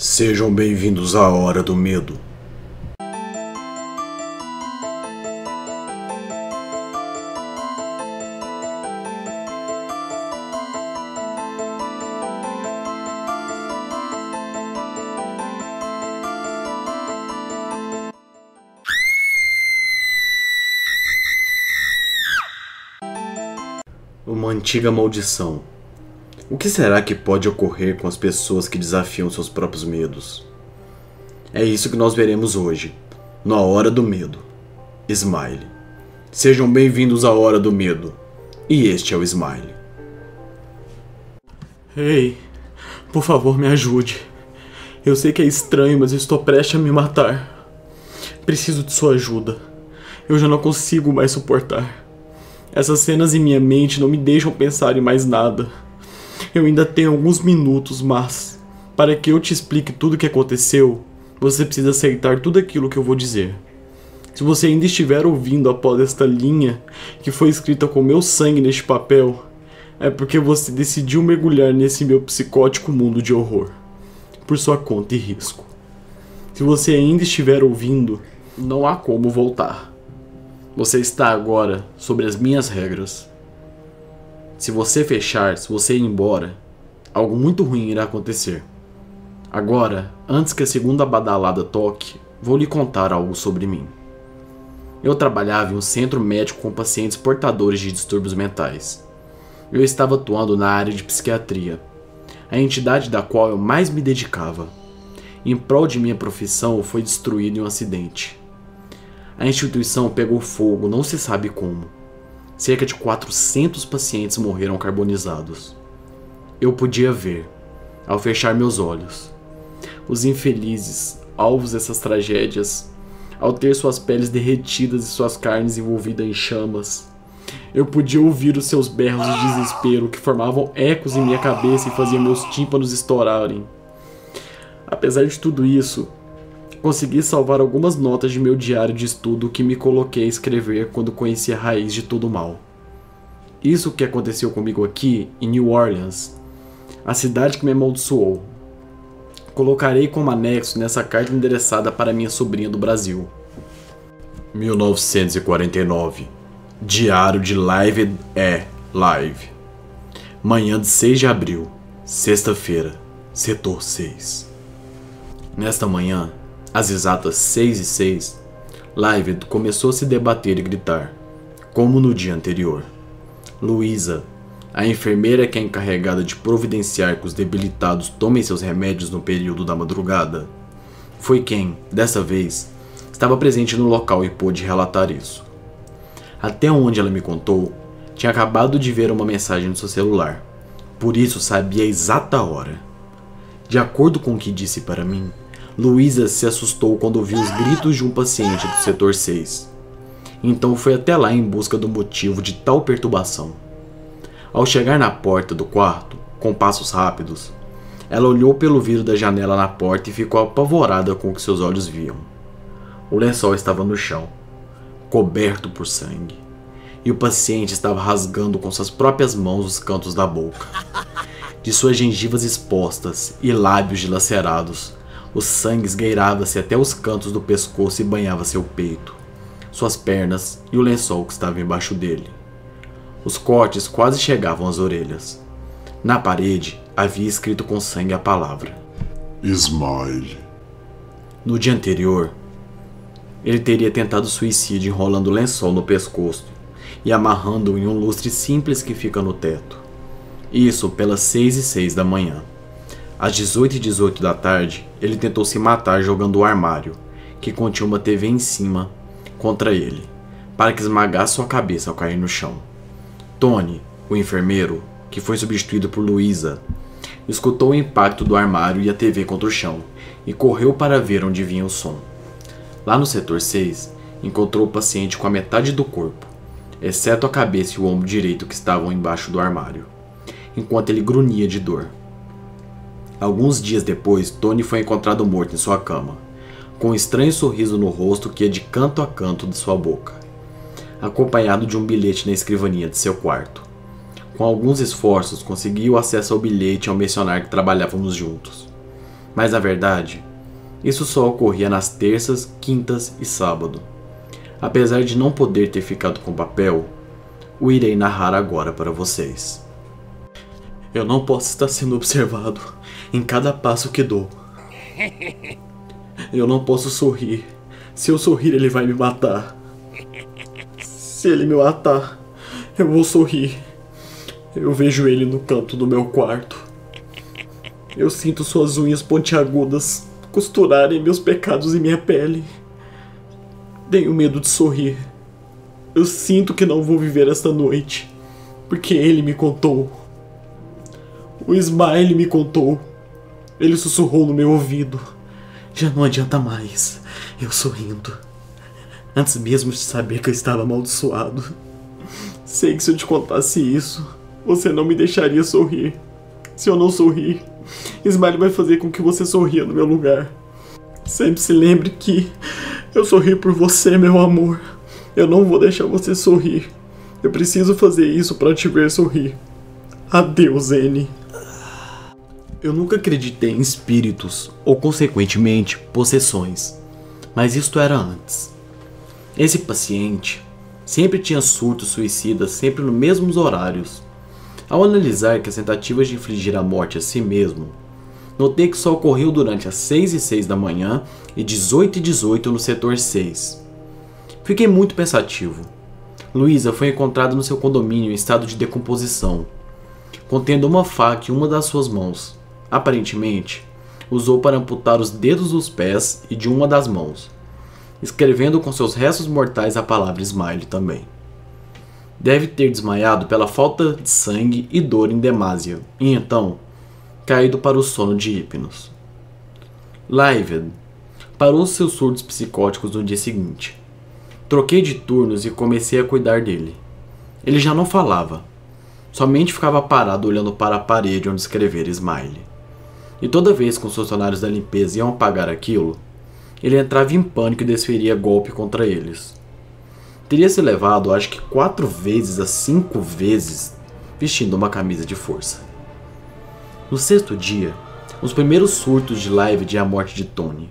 Sejam bem-vindos à Hora do Medo. Uma antiga maldição. O que será que pode ocorrer com as pessoas que desafiam seus próprios medos? É isso que nós veremos hoje, na Hora do Medo. Smile. Sejam bem-vindos à Hora do Medo. E este é o Smile. Ei, por favor, me ajude. Eu sei que é estranho, mas estou prestes a me matar. Preciso de sua ajuda. Eu já não consigo mais suportar. Essas cenas em minha mente não me deixam pensar em mais nada. Eu ainda tenho alguns minutos, mas para que eu te explique tudo o que aconteceu, você precisa aceitar tudo aquilo que eu vou dizer. Se você ainda estiver ouvindo após esta linha que foi escrita com meu sangue neste papel, é porque você decidiu mergulhar nesse meu psicótico mundo de horror, por sua conta e risco. Se você ainda estiver ouvindo, não há como voltar. Você está agora sobre as minhas regras. Se você fechar, se você ir embora, algo muito ruim irá acontecer. Agora, antes que a segunda badalada toque, vou lhe contar algo sobre mim. Eu trabalhava em um centro médico com pacientes portadores de distúrbios mentais. Eu estava atuando na área de psiquiatria, a entidade da qual eu mais me dedicava. Em prol de minha profissão, foi destruída em um acidente. A instituição pegou fogo, não se sabe como. Cerca de 400 pacientes morreram carbonizados. Eu podia ver, ao fechar meus olhos, os infelizes, alvos dessas tragédias, ao ter suas peles derretidas e suas carnes envolvidas em chamas. Eu podia ouvir os seus berros de desespero que formavam ecos em minha cabeça e faziam meus tímpanos estourarem. Apesar de tudo isso, consegui salvar algumas notas de meu diário de estudo que me coloquei a escrever quando conheci a raiz de todo o mal. Isso que aconteceu comigo aqui, em New Orleans, a cidade que me amaldiçoou. Colocarei como anexo nessa carta endereçada para minha sobrinha do Brasil. 1949. Diário de Live é Live. Manhã de 6 de abril, sexta-feira, setor 6. Nesta manhã, às exatas 6 e 6, Live começou a se debater e gritar, como no dia anterior. Luísa, a enfermeira que é encarregada de providenciar que os debilitados tomem seus remédios no período da madrugada, foi quem, dessa vez, estava presente no local e pôde relatar isso. Até onde ela me contou, tinha acabado de ver uma mensagem no seu celular, por isso sabia a exata hora. De acordo com o que disse para mim, Luísa se assustou quando ouviu os gritos de um paciente do setor 6. Então foi até lá em busca do motivo de tal perturbação. Ao chegar na porta do quarto, com passos rápidos, ela olhou pelo vidro da janela na porta e ficou apavorada com o que seus olhos viam. O lençol estava no chão, coberto por sangue, e o paciente estava rasgando com suas próprias mãos os cantos da boca. De suas gengivas expostas e lábios dilacerados, o sangue esgueirava-se até os cantos do pescoço e banhava seu peito, suas pernas e o lençol que estava embaixo dele. Os cortes quase chegavam às orelhas. Na parede havia escrito com sangue a palavra: Smile. No dia anterior, ele teria tentado suicídio enrolando o lençol no pescoço e amarrando-o em um lustre simples que fica no teto. Isso pelas seis e seis da manhã. Às 18 e 18 da tarde, ele tentou se matar jogando o armário, que continha uma TV em cima, contra ele, para que esmagasse sua cabeça ao cair no chão. Tony, o enfermeiro, que foi substituído por Luísa, escutou o impacto do armário e a TV contra o chão e correu para ver onde vinha o som. Lá no setor 6, encontrou o paciente com a metade do corpo, exceto a cabeça e o ombro direito que estavam embaixo do armário, enquanto ele grunhia de dor. Alguns dias depois, Tony foi encontrado morto em sua cama, com um estranho sorriso no rosto que ia de canto a canto de sua boca, acompanhado de um bilhete na escrivaninha de seu quarto. Com alguns esforços, consegui o acesso ao bilhete ao mencionar que trabalhávamos juntos. Mas na verdade, isso só ocorria nas terças, quintas e sábado. Apesar de não poder ter ficado com papel, o irei narrar agora para vocês. Eu não posso estar sendo observado em cada passo que dou. Eu não posso sorrir. Se eu sorrir, ele vai me matar. Se ele me matar, eu vou sorrir. Eu vejo ele no canto do meu quarto. Eu sinto suas unhas pontiagudas costurarem meus pecados em minha pele. Tenho medo de sorrir. Eu sinto que não vou viver esta noite, porque ele me contou. O Smile me contou. Ele sussurrou no meu ouvido. Já não adianta mais. Eu sorrindo. Antes mesmo de saber que eu estava amaldiçoado. Sei que se eu te contasse isso, você não me deixaria sorrir. Se eu não sorrir, Smile vai fazer com que você sorria no meu lugar. Sempre se lembre que eu sorri por você, meu amor. Eu não vou deixar você sorrir. Eu preciso fazer isso para te ver sorrir. Adeus, N. Eu nunca acreditei em espíritos, ou consequentemente, possessões. Mas isto era antes. Esse paciente sempre tinha surtos suicidas sempre nos mesmos horários. Ao analisar que as tentativas de infligir a morte a si mesmo, notei que só ocorreu durante as 6 e 6 da manhã e 18 e 18 no setor 6. Fiquei muito pensativo. Luísa foi encontrada no seu condomínio em estado de decomposição, contendo uma faca em uma das suas mãos aparentemente, usou para amputar os dedos dos pés e de uma das mãos, escrevendo com seus restos mortais a palavra Smile também. Deve ter desmaiado pela falta de sangue e dor em demasia, e então caído para o sono de hipnos. Lived parou seus surtos psicóticos no dia seguinte. Troquei de turnos e comecei a cuidar dele. Ele já não falava, somente ficava parado olhando para a parede onde escrevera Smile. E toda vez que os funcionários da limpeza iam apagar aquilo, ele entrava em pânico e desferia golpe contra eles. Teria se levado, acho que quatro vezes a cinco vezes, vestindo uma camisa de força. No sexto dia, os primeiros surtos de live de A Morte de Tony,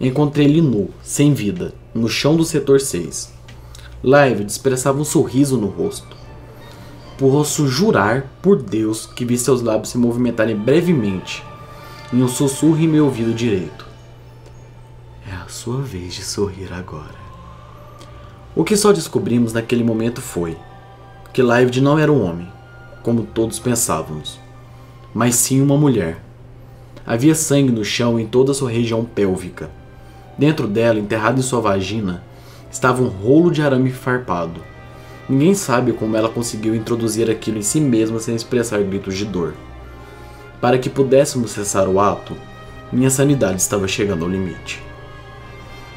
encontrei ele nu, sem vida, no chão do setor 6. Live expressava um sorriso no rosto. Posso jurar por Deus que vi seus lábios se movimentarem brevemente em um sussurro em meu ouvido direito. É a sua vez de sorrir agora. O que só descobrimos naquele momento foi que Lived não era um homem, como todos pensávamos, mas sim uma mulher. Havia sangue no chão em toda sua região pélvica. Dentro dela, enterrado em sua vagina, estava um rolo de arame farpado. Ninguém sabe como ela conseguiu introduzir aquilo em si mesma sem expressar gritos de dor. Para que pudéssemos cessar o ato, minha sanidade estava chegando ao limite.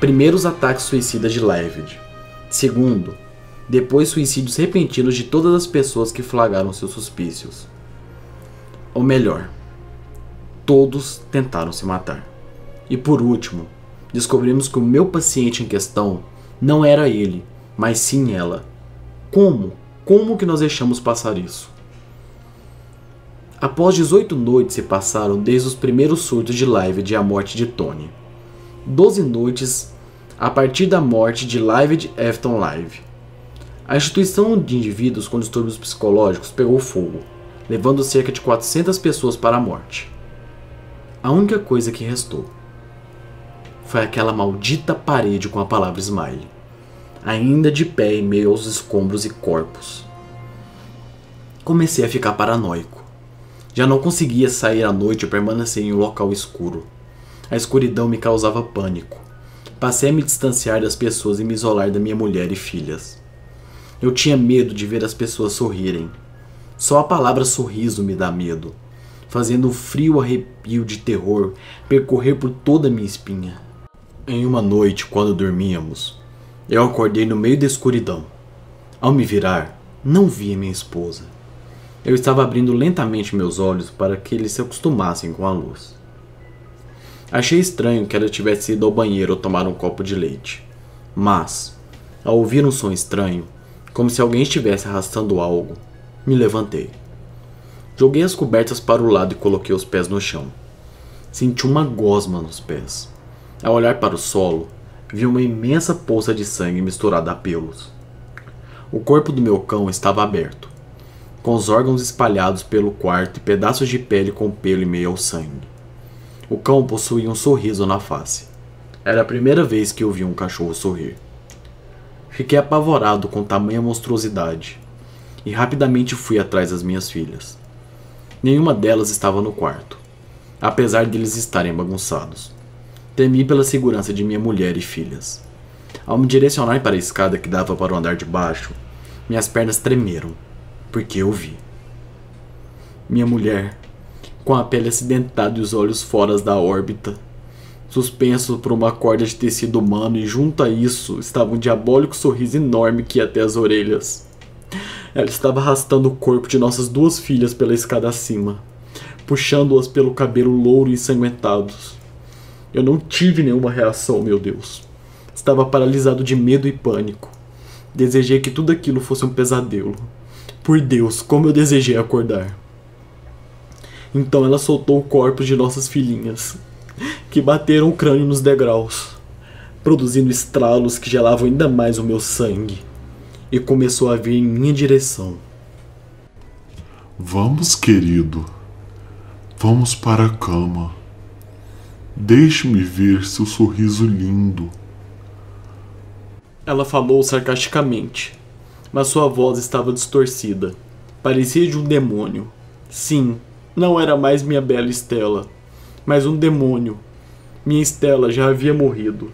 Primeiro, os ataques suicidas de Levid. Segundo, depois suicídios repentinos de todas as pessoas que flagraram seus suspícios. Ou melhor, todos tentaram se matar. E por último, descobrimos que o meu paciente em questão não era ele, mas sim ela. Como? Como que nós deixamos passar isso? Após 18 noites se passaram desde os primeiros surtos de live de A Morte de Tony. 12 noites a partir da morte de Live de Afton Live. A instituição de indivíduos com distúrbios psicológicos pegou fogo, levando cerca de 400 pessoas para a morte. A única coisa que restou foi aquela maldita parede com a palavra Smile, ainda de pé em meio aos escombros e corpos. Comecei a ficar paranoico. Já não conseguia sair à noite e permanecer em um local escuro. A escuridão me causava pânico. Passei a me distanciar das pessoas e me isolar da minha mulher e filhas. Eu tinha medo de ver as pessoas sorrirem. Só a palavra sorriso me dá medo, fazendo um frio arrepio de terror percorrer por toda a minha espinha. Em uma noite, quando dormíamos, eu acordei no meio da escuridão. Ao me virar, não vi minha esposa. Eu estava abrindo lentamente meus olhos para que eles se acostumassem com a luz. Achei estranho que ela tivesse ido ao banheiro ou tomar um copo de leite. Mas, ao ouvir um som estranho, como se alguém estivesse arrastando algo, me levantei. Joguei as cobertas para o lado e coloquei os pés no chão. Senti uma gosma nos pés. Ao olhar para o solo, vi uma imensa poça de sangue misturada a pelos. O corpo do meu cão estava aberto, com os órgãos espalhados pelo quarto e pedaços de pele com pelo e meio ao sangue. O cão possuía um sorriso na face. Era a primeira vez que eu vi um cachorro sorrir. Fiquei apavorado com tamanha monstruosidade e rapidamente fui atrás das minhas filhas. Nenhuma delas estava no quarto, apesar de eles estarem bagunçados. Temi pela segurança de minha mulher e filhas. Ao me direcionar para a escada que dava para o andar de baixo, minhas pernas tremeram, porque eu vi. Minha mulher, com a pele acidentada e os olhos fora da órbita, suspenso por uma corda de tecido humano, e junto a isso estava um diabólico sorriso enorme que ia até as orelhas. Ela estava arrastando o corpo de nossas duas filhas pela escada acima, puxando-as pelo cabelo louro e ensanguentados. Eu não tive nenhuma reação, meu Deus. Estava paralisado de medo e pânico. Desejei que tudo aquilo fosse um pesadelo. Por Deus, como eu desejei acordar. Então ela soltou o corpo de nossas filhinhas, que bateram o crânio nos degraus, produzindo estralos que gelavam ainda mais o meu sangue, e começou a vir em minha direção. Vamos, querido. Vamos para a cama. Deixe-me ver seu sorriso lindo. Ela falou sarcasticamente, mas sua voz estava distorcida. Parecia de um demônio. Sim, não era mais minha bela Estela, mas um demônio. Minha Estela já havia morrido.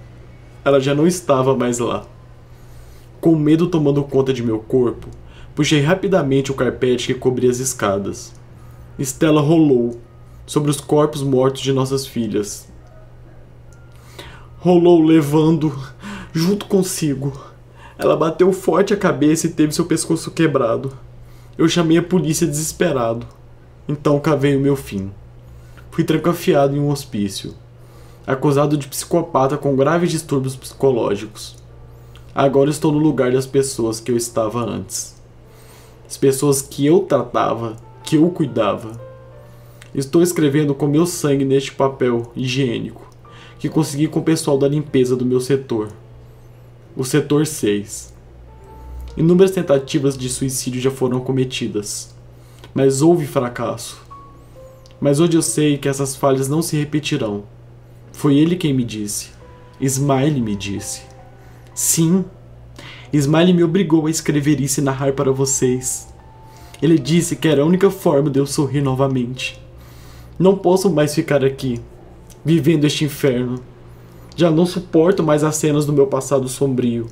Ela já não estava mais lá. Com medo tomando conta de meu corpo, puxei rapidamente o carpete que cobria as escadas. Estela rolou sobre os corpos mortos de nossas filhas, rolou levando junto consigo. Ela bateu forte a cabeça e teve seu pescoço quebrado. Eu chamei a polícia desesperado. Então cavei o meu fim. Fui trancafiado em um hospício, acusado de psicopata com graves distúrbios psicológicos. Agora estou no lugar das pessoas que eu estava antes. As pessoas que eu tratava, que eu cuidava. Estou escrevendo com meu sangue neste papel higiênico que consegui com o pessoal da limpeza do meu setor, o setor 6. Inúmeras tentativas de suicídio já foram cometidas, mas houve fracasso. Mas hoje eu sei que essas falhas não se repetirão. Foi ele quem me disse. Smiley me disse. Sim, Smiley me obrigou a escrever isso e narrar para vocês. Ele disse que era a única forma de eu sorrir novamente. Não posso mais ficar aqui, vivendo este inferno. Já não suporto mais as cenas do meu passado sombrio,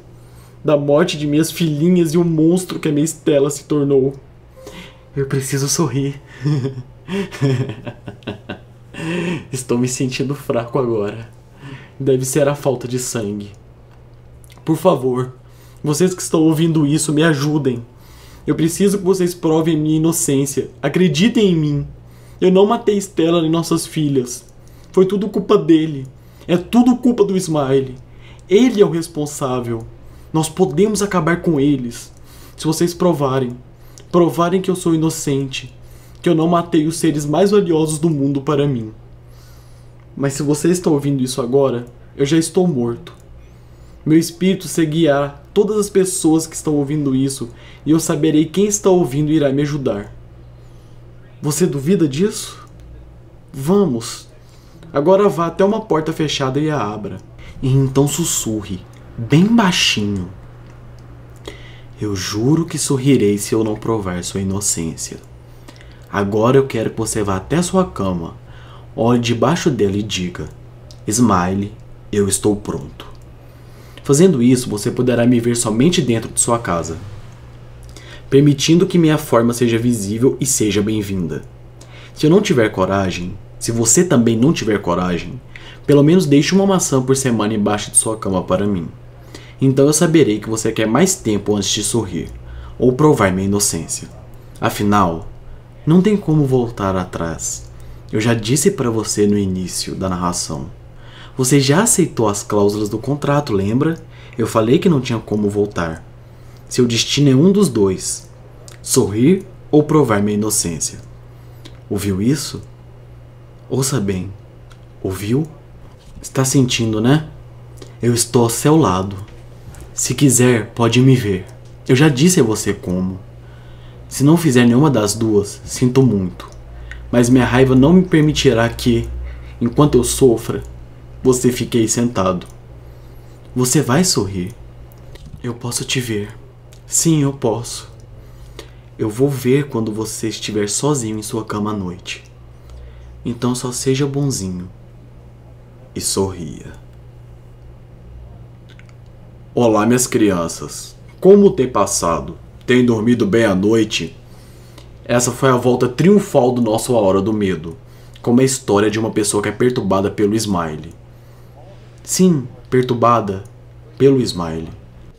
da morte de minhas filhinhas e o monstro que a minha Estela se tornou. Eu preciso sorrir. Estou me sentindo fraco agora. Deve ser a falta de sangue. Por favor, vocês que estão ouvindo isso, me ajudem. Eu preciso que vocês provem minha inocência. Acreditem em mim. Eu não matei Estela nem nossas filhas. Foi tudo culpa dele. É tudo culpa do Smiley. Ele é o responsável. Nós podemos acabar com eles. Se vocês provarem. Provarem que eu sou inocente. Que eu não matei os seres mais valiosos do mundo para mim. Mas se você está ouvindo isso agora, eu já estou morto. Meu espírito seguirá todas as pessoas que estão ouvindo isso e eu saberei quem está ouvindo e irá me ajudar. Você duvida disso? Vamos! Agora vá até uma porta fechada e a abra. E então sussurre, bem baixinho. Eu juro que sorrirei se eu não provar sua inocência. Agora eu quero que você vá até sua cama, olhe debaixo dela e diga: Smile, eu estou pronto. Fazendo isso, você poderá me ver somente dentro de sua casa, permitindo que minha forma seja visível e seja bem-vinda. Se eu não tiver coragem, se você também não tiver coragem, pelo menos deixe uma maçã por semana embaixo de sua cama para mim. Então eu saberei que você quer mais tempo antes de sorrir, ou provar minha inocência. Afinal, não tem como voltar atrás. Eu já disse para você no início da narração. Você já aceitou as cláusulas do contrato, lembra? Eu falei que não tinha como voltar. Seu destino é um dos dois: sorrir ou provar minha inocência. Ouviu isso? Ouça bem, Ouviu? Está sentindo, né? Eu estou ao seu lado. Se quiser, pode me ver. Eu já disse a você como. Se não fizer nenhuma das duas, sinto muito. Mas minha raiva não me permitirá que, enquanto eu sofra, você fique aí sentado. Você vai sorrir. Eu posso te ver. Sim, eu posso. Eu vou ver quando você estiver sozinho em sua cama à noite. Então só seja bonzinho e sorria. Olá, minhas crianças. Como tem passado? Tem dormido bem à noite? Essa foi a volta triunfal do nosso A Hora do Medo, como a história de uma pessoa que é perturbada pelo Smile. Sim, perturbada pelo Smile.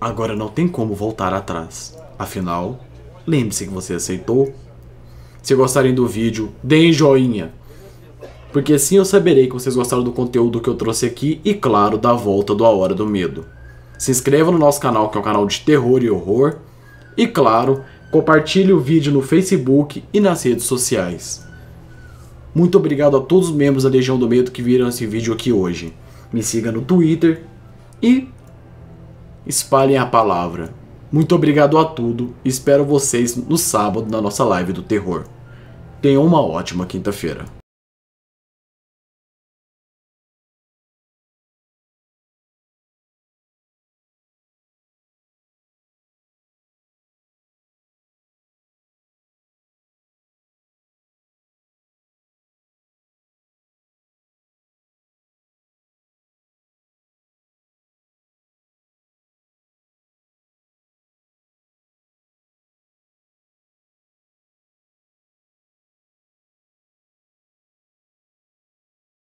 Agora não tem como voltar atrás. Afinal, lembre-se que você aceitou. Se gostarem do vídeo, deem joinha. Porque assim eu saberei que vocês gostaram do conteúdo que eu trouxe aqui e, claro, da volta do A Hora do Medo. Se inscreva no nosso canal, que é um canal de terror e horror. E, claro, compartilhe o vídeo no Facebook e nas redes sociais. Muito obrigado a todos os membros da Legião do Medo que viram esse vídeo aqui hoje. Me siga no Twitter e espalhem a palavra. Muito obrigado a tudo espero vocês no sábado na nossa live do terror. Tenham uma ótima quinta-feira.